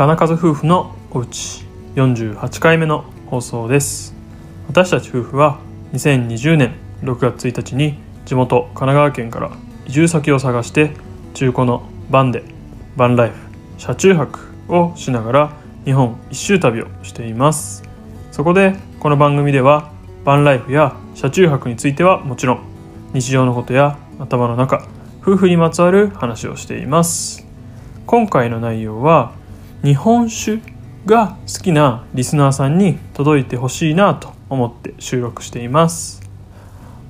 金数夫婦のおうち48回目の放送です。私たち夫婦は2020年6月1日に地元神奈川県から移住先を探して中古のバンでバンライフ車中泊をしながら日本一周旅をしています。そこでこの番組ではバンライフや車中泊についてはもちろん日常のことや頭の中夫婦にまつわる話をしています。今回の内容は日本酒が好きなリスナーさんに届いてほしいなと思って収録しています。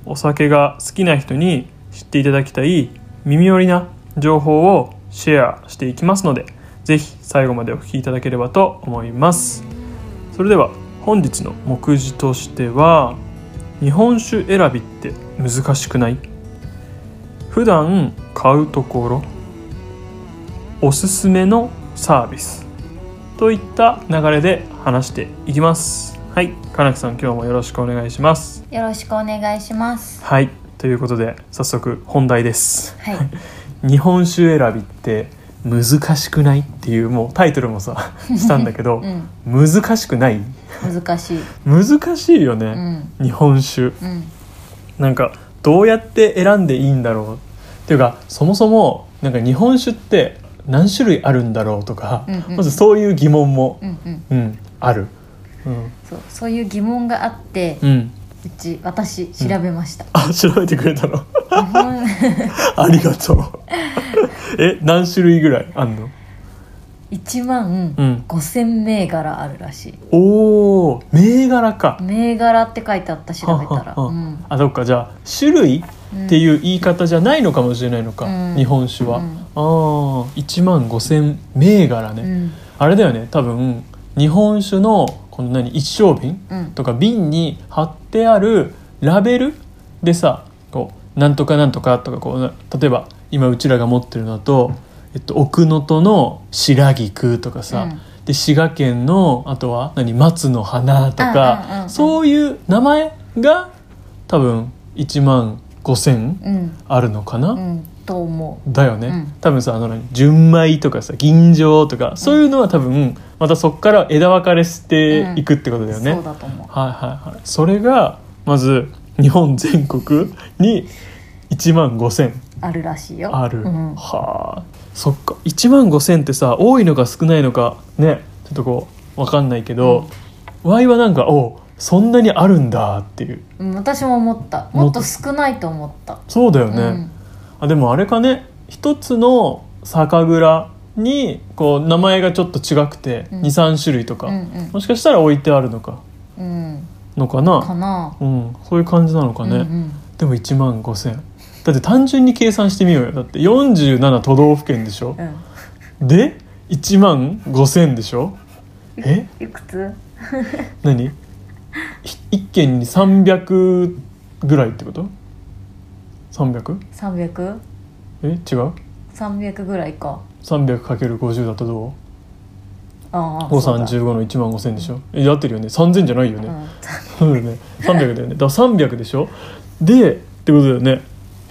お酒が好きな人に知っていただきたい耳寄りな情報をシェアしていきますのでぜひ最後までお聞きいただければと思います。それでは本日の目次としては日本酒選びって難しくない？普段買うところおすすめのサービスといった流れで話していきます。はい。金木さん今日もよろしくお願いします。よろしくお願いします。はい。ということで早速本題です。はい。日本酒選びって難しくないっていうもうタイトルもさ したんだけどう、ん、難しくない？難しい。難しいようね、ん、日本酒。うん、なんかどうやって選んでいいんだろう。っていうかそもそもなんか日本酒って何種類あるんだろうとか、うんうん。まずそういう疑問も、うん、うん。うん、ある、うん。そう、そういう疑問があって、うん、うち、私調べました。あ調べてくれたの？ありがとう。え何種類ぐらいあんの？一万うん。五千銘柄あるらしい。おー銘柄か。銘柄って書いてあった、調べたら。うん。あそっか。じゃあ種類っていう言い方じゃないのかもしれないのか、うん。日本酒は、うん。ああ1万5,000銘柄ね、うん、あれだよね多分日本酒のこの何一升瓶うん、とか瓶に貼ってあるラベルでさこうなんとかなんとかとかこうな例えば今うちらが持ってるのだと、えっと、奥能登の白菊とかさ、うん。で滋賀県のあとは何松の花とかうんそういう名前が多分1万5,000うん、あるのかな、うん、と思だよね、うん。多分さあの何純米とかさ吟醸とかそういうのは多分またそっから枝分かれしていくってことう。だよね、そうだと思う。はいはいはい。それがまず日本全国に1万5,000あるらしいよ。ある、うん、はあ。そっか。1万5,000ってさ多いのか少ないのかね。ちょっとこう分かんないけど、ワイはなんかおそんなにあるんだっていう。うん、私も思った。もっと。少ないと思った。そうだよね、うん。あでもあれかね。一つの酒蔵にこう名前がちょっと違くてうん。23種類とか、うん、うん。もしかしたら置いてあるのか。うん、のかな。かな。うん、そういう感じなのかね、うんうん。でも1万5,000だって単純に計算してみようよ。だって47都道府県でしょ。うん。で1万5,000でしょ。え？いくつ？何？ひ一軒に300ぐらいってこと？300? 300? え違う？300ぐらいか。300×50 だとどああうそうだ ?5315 の1万5,000でしょ？え合ってるよね。3000じゃないよね、うん。そうだよね300だよね。だから300でしょ？でってことだよね。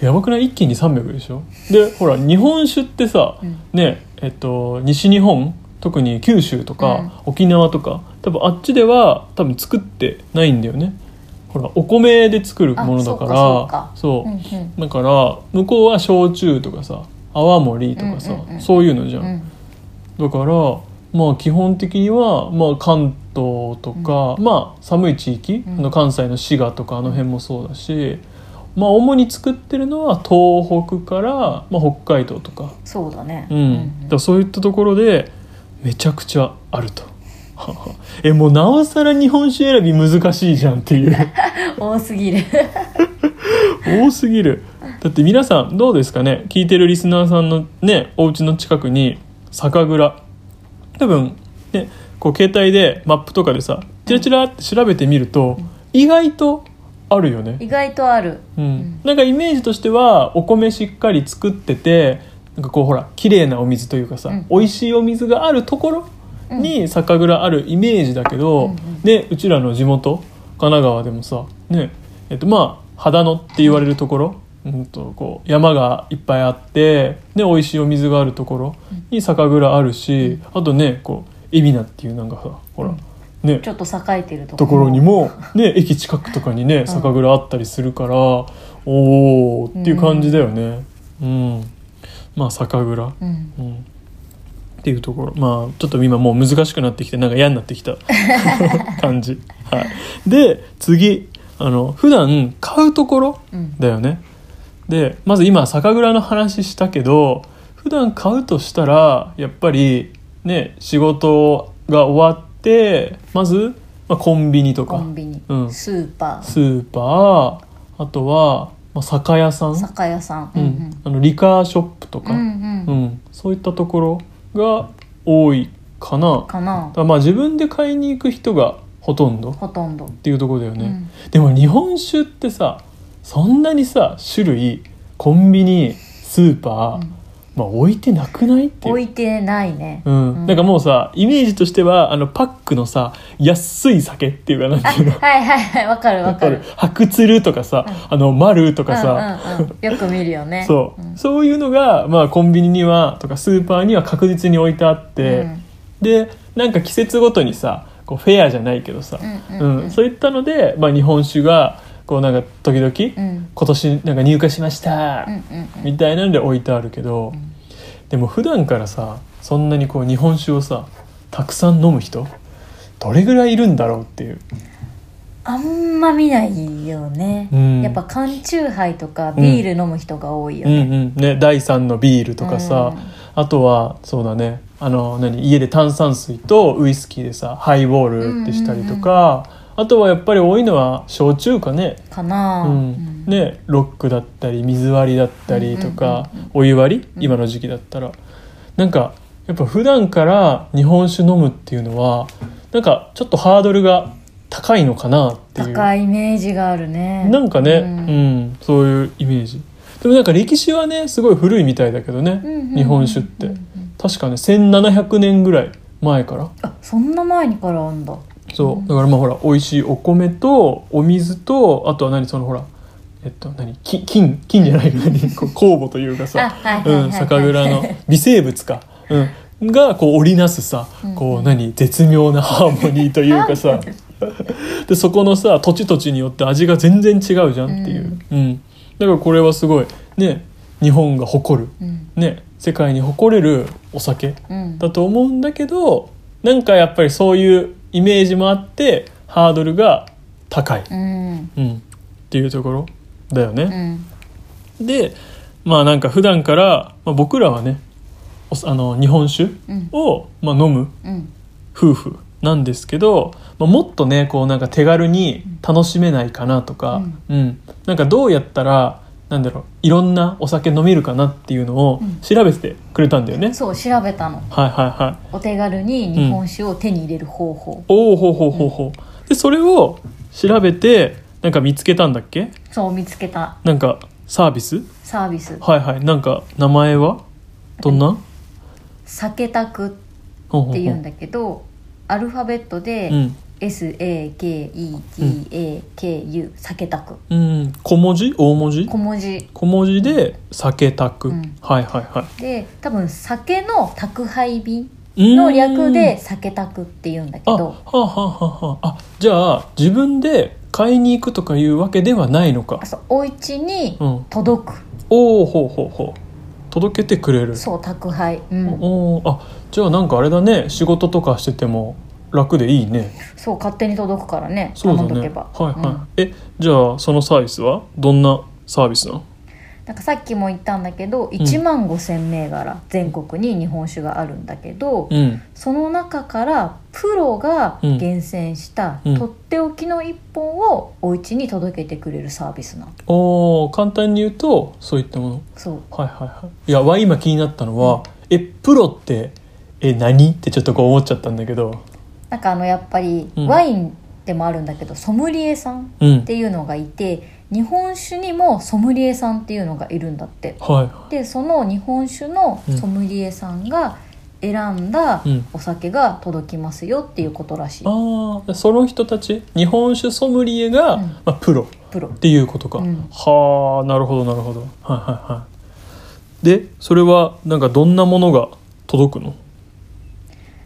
やばくない？一気に300でしょ？でほら日本酒ってさ、うん。ねえっと西日本特に九州とか、うん。沖縄とか多分あっちでは多分作ってないんだよね。ほらお米で作るものだからあそううんうん。だから向こうは焼酎とかさ泡盛とかさ、うんうんうんそういうのじゃん、うん。だからまあ基本的には、まあ、関東とか、まあ寒い地域、うん。あの関西の滋賀とかあの辺もそうだし、まあ主に作ってるのは東北から、まあ、北海道とか,、そうだね。うん。だそういったところでめちゃくちゃあると。えもうなおさら日本酒選び難しいじゃんっていう。多すぎる。多すぎる。だって皆さんどうですかね？聞いてるリスナーさんのねお家の近くに酒蔵。多分ねこう携帯でマップとかでさチラチラって調べてみると、意外とあるよね、意外とある。うん。ん。なんかイメージとしてはお米しっかり作っててなんかこうほら綺麗なお水というかさ、うん。美味しいお水があるところに酒蔵あるイメージだけど、うんうん。でうちらの地元神奈川でもさねえっとまあ秦野って言われるところ、うん、とこう山がいっぱいあってで美味しいお水があるところに酒蔵あるし、あとねこう海老名っていうなんかさほら、ねちょっと栄えてるとところにもね駅近くとかにね酒蔵あったりするから、おおっていう感じだよね。うん、まあ酒蔵、うん。うん、っていうところ。まあちょっと今もう難しくなってきてなんか嫌になってきた。感じ、はい、で次。あの普段買うところうん。だよね。でまず今酒蔵の話したけど普段買うとしたらやっぱりね仕事が終わってまず、まあ、コンビニとか。コンビニ、うん。スーパスーパー。あとは、まあ、酒屋さん。ー酒屋さん、うん。あのリカーショップとか、うんうん。ううんん。そういったところが多いかな。だかかならまあ自分で買いに行く人がほとんどっほとんど、ていうところだよね、うん。でも日本酒ってさそんなにさ種類コンビニスーパー、うんまあ、置いてなくないっていう。置いてないね、うん。うん。なんかもうさイメージとしてはあのパックのさ安い酒っていうかなんあていうの。はいはいはい。わかるわかる。白鶴とかさ、あの丸とかさ、うんうんうん、よく見るよね。そう、ん。そういうのが、まあ、コンビニにはとかスーパーには確実に置いてあって、うん。でなんか季節ごとにさこうフェアじゃないけどさ、うんうんうん。そういったので、まあ、日本酒がこうなんか時々、うん。今年なんか入荷しました、うんうんみたいなので置いてあるけど、でも普段からさそんなにこう日本酒をさたくさん飲む人どれぐらいいるんだろうっていう。あんま見ないよね、うん。やっぱ缶チューハイとかビール飲む人が多いようん。ね、うん。ね第3のビールとかさ、あとはそうだね。あの何家で炭酸水とウイスキーでさハイボールってしたりとか、あとはやっぱり多いのは焼酎かね、かな、うん。ねロックだったり水割りだったりとか、お湯割り？今の時期だったら、なんかやっぱ普段から日本酒飲むっていうのはなんかちょっとハードルが高いのかなっていう。高いイメージがあるね。なんかね、ううん。んそういうイメージ。でもなんか歴史はねすごい古いみたいだけどね、日本酒って、確かね1700年ぐらい前から。あそんな前にからあんだそう。だからまあほら美味しいお米とお水とあとは何そのほらえっと何？き金金じゃない 何？こう酵母というかあさうん酒蔵の微生物か、うん、がこう織りなすさこう何？絶妙なハーモニーというかさ。でそこのさ土地土地によって味が全然違うじゃんっていう、うん。だからこれはすごいね日本が誇るうん。ね世界に誇れるお酒うん。だと思うんだけどなんかやっぱりそういうイメージもあってハードルが高い、うん。うん、っていうところだようね。ん。でまあなんか普段から、まあ、僕らはねおあの日本酒うん。を、まあ、飲むうん。夫婦なんですけど、まあ、もっとねこうなんか手軽に楽しめないかなとか、うん。なんかどうやったらなんだろういろんなお酒飲めるかなっていうのをうん。調べてくれたんだよね。そう調べたの。はいはいはい。お手軽に日本酒を手に入れる方法、おおほうほうほうほうでそれを調べてなんか見つけたんだっけ？そう見つけた。なんかサービス？サービス。はいはい。なんか名前は？どんな？酒宅って言うんだけどアルファベットで、うん SAKETAKU 酒宅。うん。小文字？大文字？小文字。小文字で酒宅、うん。はいはいはい。で多分酒の宅配便の略で酒宅って言うんだけど。あはあはあは。ああじゃあ自分で買いに行くとかいうわけではないのか。あそう。お家にうん。届く、おおほうほうほう。届けてくれる。そう宅配。うん。おーあじゃあなんかあれだね。仕事とかしてても楽でいいね。そう勝手に届くからね。そうだね。頼んどけば。はいはい、うん。えじゃあそのサービスは？どんなサービスなの？なんかさっきも言ったんだけど1万5,000銘柄全国に日本酒があるんだけど、うん。その中からプロがうん。厳選したうん。とっておきの一本をお家に届けてくれるサービスなの。おー簡単に言うとそういったもの。そう。はいはいはい。いやわ今気になったのは、えプロってえ何？ってちょっとこう思っちゃったんだけどなんかあのやっぱりうん。ワインでもあるんだけど、ソムリエさんうん。っていうのがいて日本酒にもソムリエさんっていうのがいるんだって。はでその日本酒のソムリエさんが選んだうん。お酒が届きますよっていうことらしい、いああその人たち日本酒ソムリエが、うん。まあ、プロ。プロ。っていうことか、うん。はあなるほどなるほど。はいはいはい。でそれはなんかどんなものが届くの？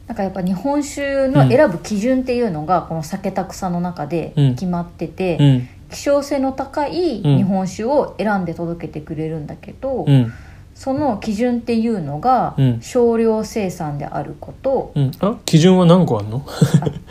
なんかやっぱ日本酒の選ぶ基準っていうのがこの酒たくさんの中でうん。決まってて、うん。希少性の高い日本酒を選んで届けてくれるんだけど、うん。その基準っていうのがうん。少量生産であること、うん。あ基準は何個あんの？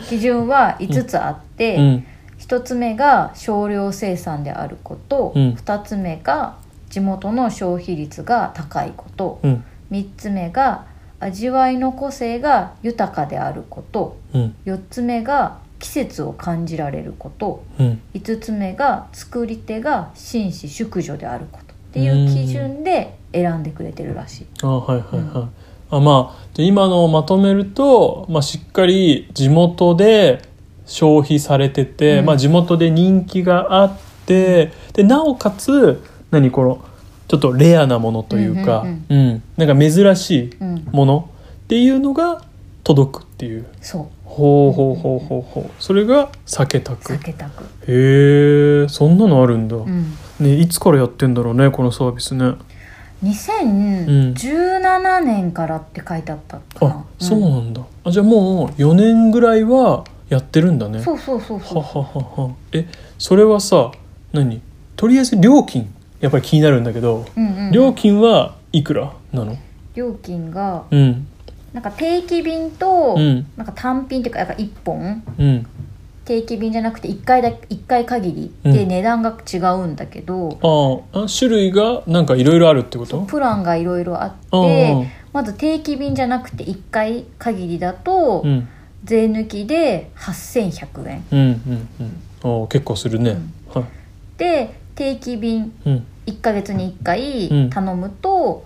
基準は 5つあって、うん。1つ目が少量生産であること、うん。2つ目が地元の消費率が高いこと、うん。3つ目が味わいの個性が豊かであること。うん。4つ目が季節を感じられること。うん。5つ目が作り手が紳士淑女であること。っていう基準で選んでくれてるらしい。あはいはいはい、あまあじゃあ今のをまとめると、まあ、しっかり地元で消費されてて、うん。まあ、地元で人気があってでなおかつ何このちょっとレアなものというか、うんうんなんか珍しいうん、ものっていうのが届くっていう。そう。ほうほうほうほうほう。それが酒宅。へ酒宅、えそんなのあるんだ、うん、ねいつからやってんだろうねこのサービスね。2017年からって書いてあったかな、あそうなんだ、あじゃあもう4年ぐらいはやってるんだね。そうそうそうそう。はははは。えそれはさ何？とりあえず料金やっぱり気になるんだけど、うんうんうん。料金はいくらなの？料金がうん。なんか定期便と、うん。なんか単品っていうかなんか1本。うん。定期便じゃなくて1回だ一回限りで値段が違うんだけど、ああ種類がなんかいろいろあるってこと？プランがいろいろあっあてまず定期便じゃなくて1回限りだと、あうん。税抜きで8100円。うんうんうん。ああ結構するね、はい。で定期便うん1ヶ月に1回うん。頼むと、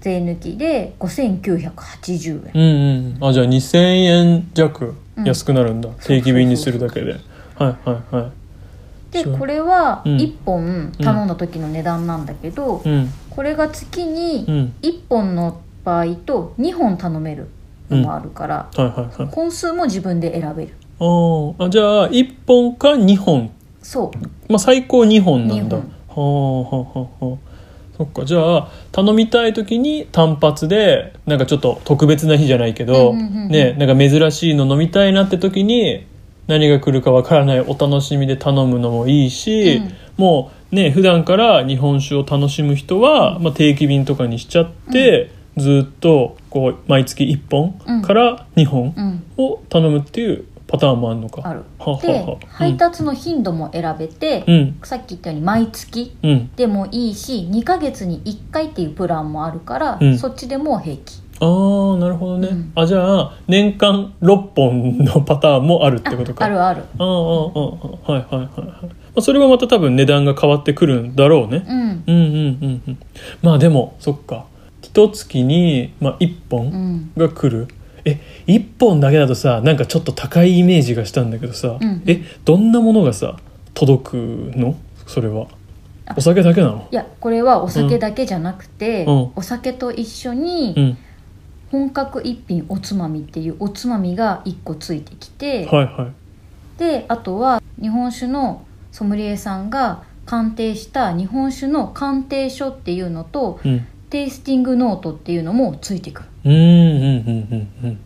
税抜きで5980円。うんうんあじゃあ2000円弱うん。安くなるんだ、定期便にするだけで。はいはいはい。でこれはうん。1本頼んだ時の値段なんだけど、うん。これが月うにん。1本の場合と2本頼めるのもあるから、はいはいはい。本数も自分で選べる。あじゃあ1本か2本。そう。まあ最高2本なんだ。は二あはあはあはあそっかじゃあ頼みたい時に単発でなんかちょっと特別な日じゃないけど、うんうんうんうん。ねなんか珍しいの飲みたいなって時に何が来るかわからないお楽しみで頼むのもいいし、うん。もうね普段から日本酒を楽しむ人は、まあ、定期便とかにしちゃって、ずっとこう毎月1本から2本うん。を頼むっていうパターンもあるのか。ある。では配達の頻度も選べて、うん。さっき言ったように毎月うん。でもいいし2ヶ月に1回っていうプランもあるから、うん。そっちでも平気。ああなるほどね、うん。あじゃあ年間6本のパターンもあるってことか。あるある。ああああああはいはいはいはい、まあ、それはまた多分値段が変わってくるんだろうね。うん。うんうんうんうん。まあでもそっか。一月に、まあ、1う本ん。が来る、え一1本だけだとさなんかちょっと高いイメージがしたんだけどさ、うん。えどんなものがさ届くの？それは。お酒だけなの？いやこれはお酒だけじゃなくて、うん。お酒と一緒にうん。本格一品おつまみっていうおつまみが1個ついてきて、はいはい。であとは日本酒のソムリエさんが鑑定した日本酒の鑑定書っていうのとうん。テイスティングノートっていうのもついてくるうんうんうんうんうん。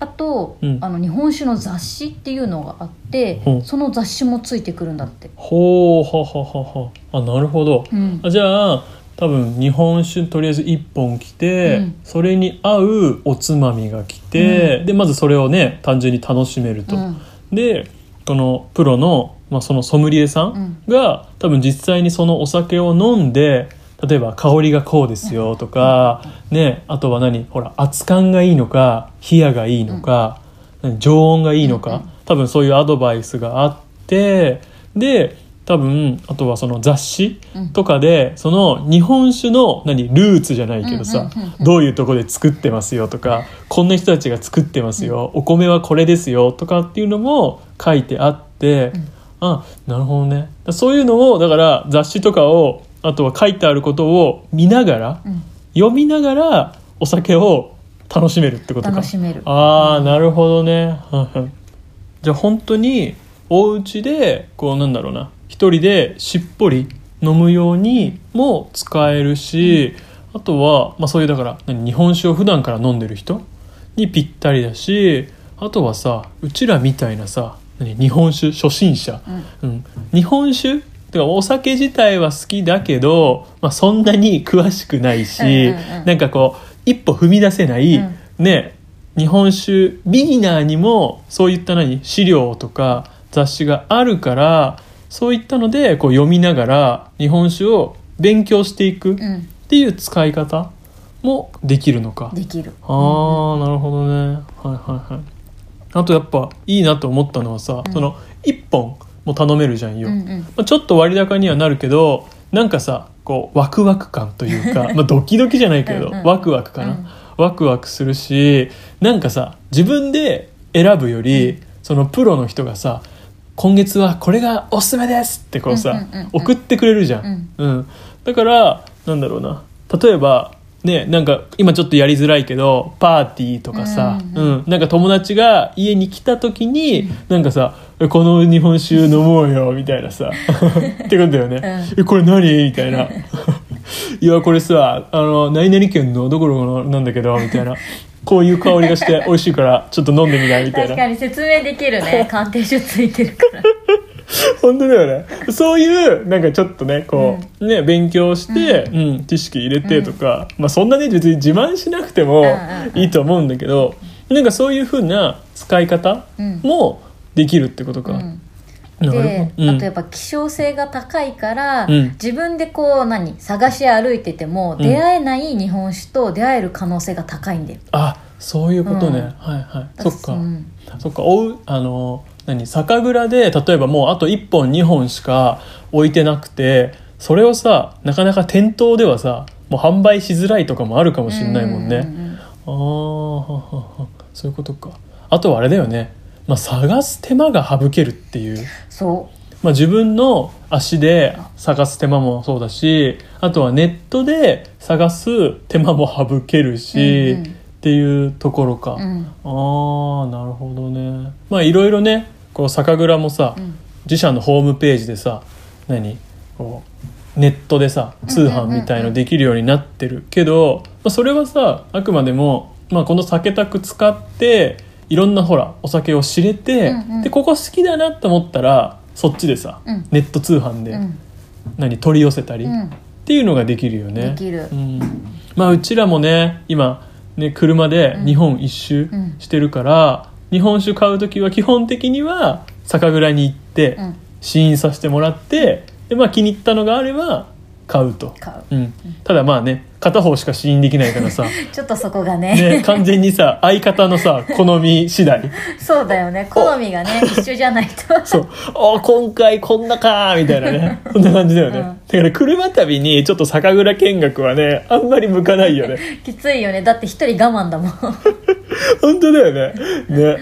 あと、うん。あの日本酒の雑誌っていうのがあって、う。んその雑誌もついてくるんだって、ほうはははは。あなるほど。うん。あじゃあ多分日本酒とりあえず1本来て、うん。それに合うおつまみが来て、でまずそれをね単純に楽しめると、うん。でこのプロの、まあ、そのソムリエさん。が、多分実際にそのお酒を飲んで例えば香りがこうですよとか、ね、あとは何？ほら熱感がいいのか冷やがいいのか、何？常温がいいのか、多分そういうアドバイスがあってで多分あとはその雑誌うん。とかでその日本酒の何？ルーツじゃないけどさどういうとこで作ってますよとかこんな人たちが作ってますよお米はこれですよとかっていうのも書いてあってうん。あなるほどね。そういうのをだから雑誌とかをあとは書いてあることを見ながらうん。読みながらお酒を楽しめるってことか。楽しめる。ああなるほどね。じゃあ本当にお家でこうなんだろうな。一人でしっぽり飲むようにも使えるし、あとは、まあ、そういうだから何日本酒を普段から飲んでる人にぴったりだしあとはさうちらみたいなさ何日本酒初心者、うん。うん、日本酒てかお酒自体は好きだけど、まあ、そんなに詳しくないし、うんうんうん。なんかこう一歩踏み出せない、うん。ね日本酒ビギナーにもそういった何資料とか雑誌があるからそういったのでこう読みながら日本酒を勉強していくっうん。ていう使い方もできるのか。できる。あーなるほどね。はいはいはい。あとやっぱいいなと思ったのはさ、うん。その1本も頼めるじゃんよ、うんうん。まあ、ちょっと割高にはなるけどなんかさこうワクワク感というかまあドキドキじゃないけどうんうん。ワクワクかな、うん。ワクワクするしなんかさ自分で選ぶより、そのプロの人がさ今月はこれがおすすめですってこうさ、うんうんうんうん。送ってくれるじゃん、うん。だからなんだろうな。例えばねなんか今ちょっとやりづらいけどパーティーとかさ、ううんんなんか友達が家に来た時に、なんかさ「この日本酒飲もうよ」みたいなさ ってことだよね「えこれ何?」みたいな「いやこれさあの何々県のどころのなんだけど」みたいな。こういう香りがして美味しいからちょっと飲んでみないみたいな。確かに説明できるね。鑑定書ついてるから 本当だよね。そういうなんかちょっとねこう、ね勉強して、うん。知識入れてとか、まあそんなね別に自慢しなくてもいいと思うんだけど、なんかそういうふうな使い方うん。もできるってことか、で、うん。あとやっぱ希少性が高いから、うん。自分でこう何探し歩いててもん。出会えない日本酒と出会える可能性が高いんだよ、あそういうことね、うん。はいはい。そっか、うん。そっか。おうあの何酒蔵で例えばもうあと1本2本しか置いてなくてそれをさなかなか店頭ではさもう販売しづらいとかもあるかもしれないもんね、ううんああそういうことか。あとはあれだよね、まあ、探す手間が省けるっていう、そまあ、自分の足で探す手間もそうだしあとはネットで探す手間も省けるし、うんうん。っていうところか、う、うん。ああなるほどね。まあいろいろねこう酒蔵もさ、うん。自社のホームページでさ何こうネットでさ通販みたいのできるようになってるけど、まあ、それはさあくまでも、まあ、この酒宅使っていろんなほらお酒を知れて、うんうん。でここ好きだなと思ったらそっちでさ、うん。ネット通販でうん。何取り寄せたり、っうん。ていうのができるよね。うん、まあうちらもね今ね車で日本一周うん。してるから、日本酒買う時は基本的には酒蔵に行ってうん。試飲させてもらってで、まあ、気に入ったのがあれば買うと、買う。うん、ただまあね片方しか試飲できないからさ、ちょっとそこがね。ね、完全にさ 相方のさ好み次第。そうだよね。好みがね 一緒じゃないと。そう「お今回こんなか」みたいなね。そんな感じだよね、うん。だから車旅にちょっと酒蔵見学はねあんまり向かないよね。きついよね。だって一人我慢だもん。本当だよね。ね。っ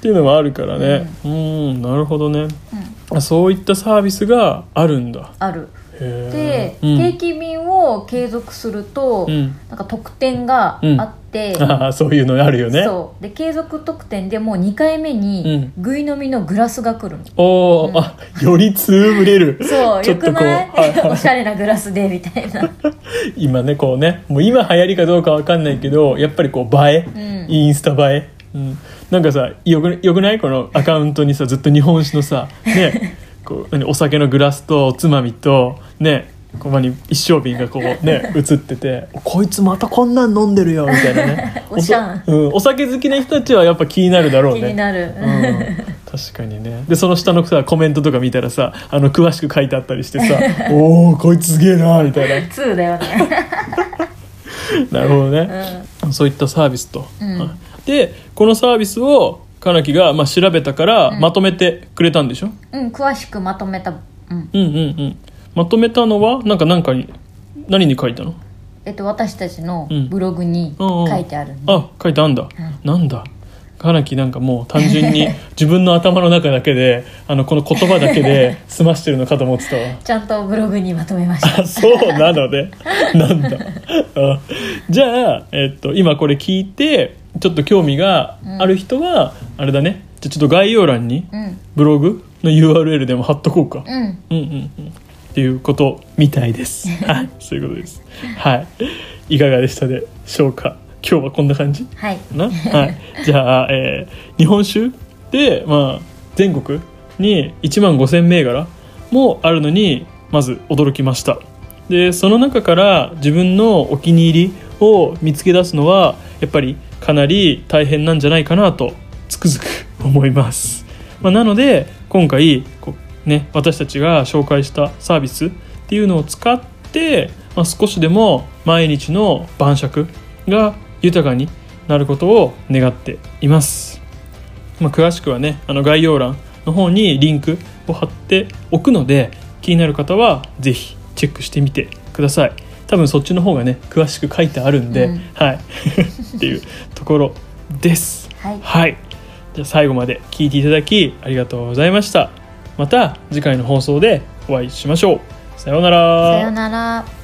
ていうのもあるからね。うん。なるほどね、あそういったサービスがあるんだ。ある。へで、ーうん。定期便を継続すると、うん。なんか特典があって、ああそういうのあるよね。そう。で継続特典でもう2回目にぐい飲みのグラスが来るの、おお、あよりつぶれる。そうよくない、おしゃれなグラスでみたいな。今ねこうねもう今流行りかどうかわかんないけどやっぱりこう映え、うん。インスタ映え、うん、なんかさよくよくない？このアカウントにさずっと日本酒のさねこう何お酒のグラスとおつまみとねここに一升瓶がこうね 映ってて「こいつまたこんなん飲んでるよ」みたいなね。おしゃん。そうん、お酒好きな人たちはやっぱ気になるだろうね。気になる、うん。確かにね。でその下のさコメントとか見たらさあの詳しく書いてあったりしてさ「おおこいつすげえな」みたいな。2だよね。なるほどね、そういったサービスと、うん。はいでこのサービスをかなきが、まあ、調べたからまとめてくれたんでしょ、うん詳しくまとめた。うん。うん、うんうん。まとめたのはなんか何かに何に書いたの？えっと私たちのうん。ブログにうんうん。書いてあるんで、あ書いてあんだ、なんだ？かなきなんかもう単純に 自分の頭の中だけであのこの言葉だけで 済ましてるのかと思ってたわ。ちゃんとブログにまとめました。あそうなのでなんだ。あじゃあ、えっと、今これ聞いてちょっと興味がある人は、あれだね。じゃあちょっと概要欄にうん。ブログの URL でも貼っとこうか、うん。うんうんうん。っていうことみたいです。はい。そういうことです。はい。いかがでしたでしょうか？今日はこんな感じ？はい。かな、はい、じゃあ、えー日本酒で、まあ、全国に1万5,000銘柄もあるのにまず驚きました。でその中から自分のお気に入りを見つけ出すのはやっぱりかなり大変なんじゃないかなとつくづく思います、まあ、なので今回こう、ね、私たちが紹介したサービスっていうのを使って、まあ、少しでも毎日の晩酌が豊かになることを願っています、まあ、詳しくはねあの概要欄の方にリンクを貼っておくので気になる方はぜひチェックしてみてください。多分そっちの方がね詳しく書いてあるんで、うん。はい。っていうところです。はい。はい。じゃあ最後まで聞いていただきありがとうございました。また次回の放送でお会いしましょう。さようなら。さよなら